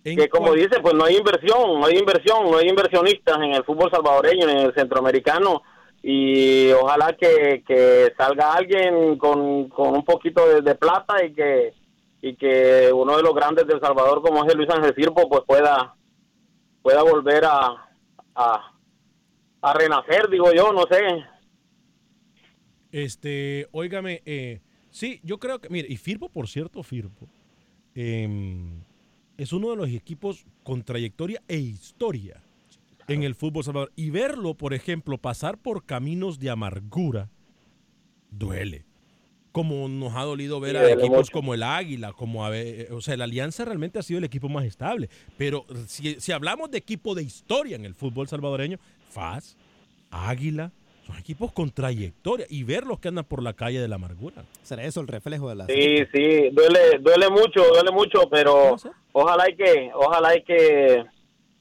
que como dice, pues no hay inversión, no hay inversión, no hay inversionistas en el fútbol salvadoreño, en el centroamericano y ojalá que, que salga alguien con, con un poquito de, de plata y que y que uno de los grandes del Salvador como es el Luis Ángel Firpo pues pueda pueda volver a, a, a renacer, digo yo, no sé. Este, óigame, eh, sí, yo creo que, mire, y Firpo, por cierto, Firpo, em, es uno de los equipos con trayectoria e historia en el fútbol salvador. Y verlo, por ejemplo, pasar por caminos de amargura, duele. Como nos ha dolido ver Sí, a equipos mucho. como el Águila, como a ver- o sea, la Alianza realmente ha sido el equipo más estable. Pero si, si hablamos de equipo de historia en el fútbol salvadoreño, FAS, Águila, son equipos con trayectoria y ver los que andan por la calle de la amargura. ¿Será eso el reflejo de la Sí, sí, duele, duele mucho, duele mucho, pero ojalá y que, ojalá y que,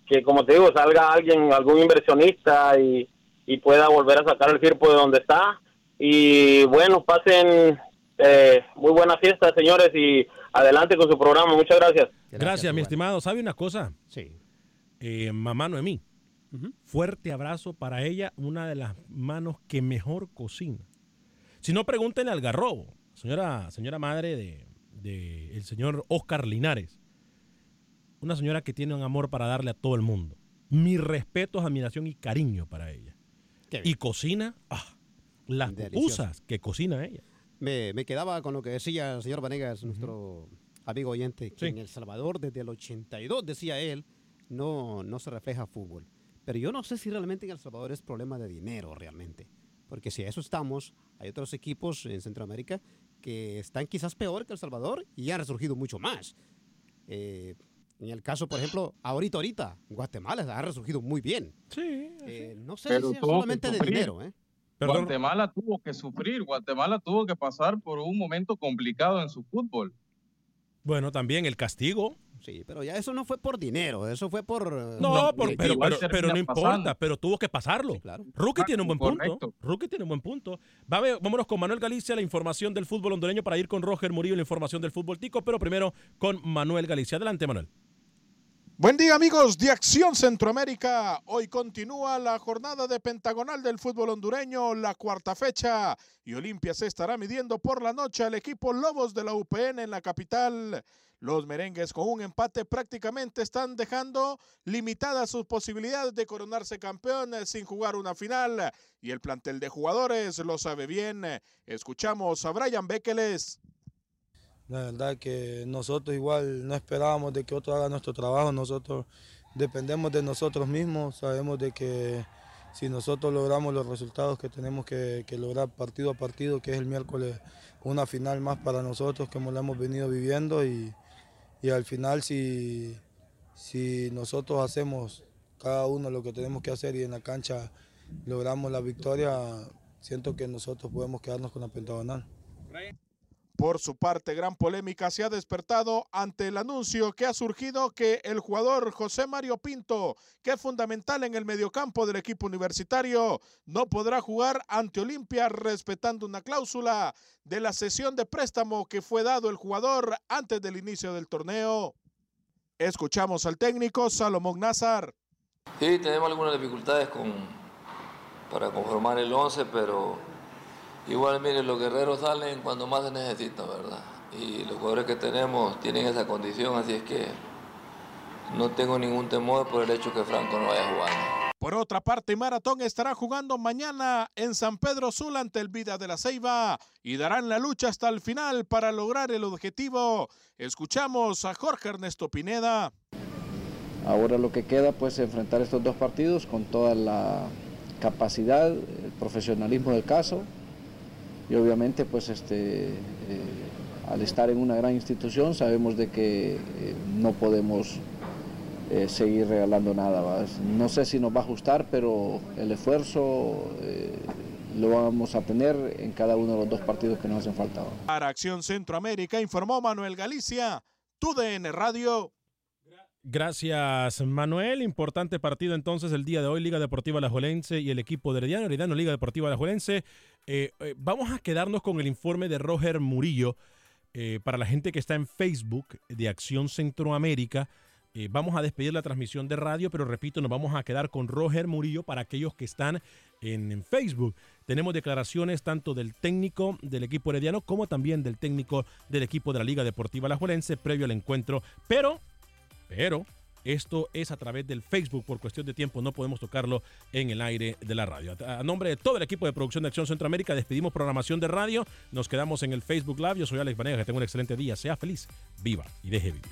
que como te digo, salga alguien, algún inversionista y, y pueda volver a sacar el Firpo de donde está. Y bueno, pasen eh, muy buena fiesta, señores, y adelante con su programa. Muchas gracias. Gracias, mi estimado. ¿Sabe una cosa? Sí. Eh, mamá Noemí. Fuerte abrazo para ella, una de las manos que mejor cocina. Si no, pregúntenle al garrobo, señora, señora madre de, de el señor Oscar Linares. Una señora que tiene un amor para darle a todo el mundo. Mi respeto, admiración y cariño para ella. Y cocina, ah, las pupusas que cocina ella. Me, me quedaba con lo que decía el señor Vanegas, nuestro amigo oyente, que en El Salvador desde el 82, decía él, no, no se refleja fútbol. Pero yo no sé si realmente en El Salvador es problema de dinero realmente. Porque si a eso estamos, hay otros equipos en Centroamérica que están quizás peor que El Salvador y han resurgido mucho más. Eh, en el caso, por ejemplo, ahorita, ahorita, Guatemala ha resurgido muy bien. Sí. Eh, no sé Pero si solamente de dinero, ¿eh? Guatemala tuvo que sufrir, Guatemala tuvo que pasar por un momento complicado en su fútbol. Bueno, también el castigo. Sí, pero ya eso no fue por dinero, eso fue por... eh, No, por- de- pero, pero, no importa, pasando. pero tuvo que pasarlo. Rookie tiene un buen punto. Rookie tiene un buen punto. Va vámonos con Manuel Galicia, la información del fútbol hondureño, para ir con Roger Murillo, la información del fútbol tico, pero primero con Manuel Galicia. Adelante, Manuel. Buen día amigos de Acción Centroamérica. Hoy continúa la jornada de pentagonal del fútbol hondureño, la cuarta fecha, y Olimpia se estará midiendo por la noche al equipo Lobos de la UPN en la capital. Los merengues con un empate prácticamente están dejando limitadas sus posibilidades de coronarse campeones sin jugar una final, y el plantel de jugadores lo sabe bien. Escuchamos a Brian Bekeles. La verdad que nosotros igual no esperábamos de que otro haga nuestro trabajo, nosotros dependemos de nosotros mismos, sabemos de que si nosotros logramos los resultados que tenemos que, que lograr partido a partido, que es el miércoles una final más para nosotros, como la hemos venido viviendo y, y al final si, si nosotros hacemos cada uno lo que tenemos que hacer y en la cancha logramos la victoria, siento que nosotros podemos quedarnos con la pentagonal. Por su parte, gran polémica se ha despertado ante el anuncio que ha surgido que el jugador José Mario Pinto, que es fundamental en el mediocampo del equipo universitario, no podrá jugar ante Olimpia respetando una cláusula de la sesión de préstamo que fue dado el jugador antes del inicio del torneo. Escuchamos al técnico Salomón Nazar. Sí, tenemos algunas dificultades con, para conformar el 11, pero igual, mire, los guerreros salen cuando más se necesita, ¿verdad? Y los jugadores que tenemos tienen esa condición, así es que no tengo ningún temor por el hecho que Franco no vaya jugando. Por otra parte, Maratón estará jugando mañana en San Pedro Sula ante el Vida de la Ceiba y darán la lucha hasta el final para lograr el objetivo. Escuchamos a Jorge Ernesto Pineda. Ahora lo que queda pues es enfrentar estos dos partidos con toda la capacidad, el profesionalismo del caso y obviamente pues este eh, al estar en una gran institución sabemos de que eh, no podemos eh, seguir regalando nada. No sé si nos va a ajustar, pero el esfuerzo lo vamos a tener en cada uno de los dos partidos que nos hacen falta. Para Acción Centroamérica informó Manuel Galicia, TUDN Radio. Gracias, Manuel. Importante partido entonces el día de hoy, Liga Deportiva Alajuelense y el equipo de Herediano, Herediano Liga Deportiva Alajuelense. Eh, eh, vamos a quedarnos con el informe de Roger Murillo. Eh, para la gente que está en Facebook de Acción Centroamérica, eh, vamos a despedir la transmisión de radio, pero repito, nos vamos a quedar con Roger Murillo para aquellos que están en, Facebook. Tenemos declaraciones tanto del técnico del equipo herediano como también del técnico del equipo de la Liga Deportiva Alajuelense previo al encuentro. Pero, pero, esto es a través del Facebook. Por cuestión de tiempo no podemos tocarlo en el aire de la radio. A, nombre de todo el equipo de producción de Acción Centroamérica, despedimos programación de radio. Nos quedamos en el Facebook Live. Yo soy Alex Vanega. Que tenga un excelente día. Sea feliz, viva y deje vivir.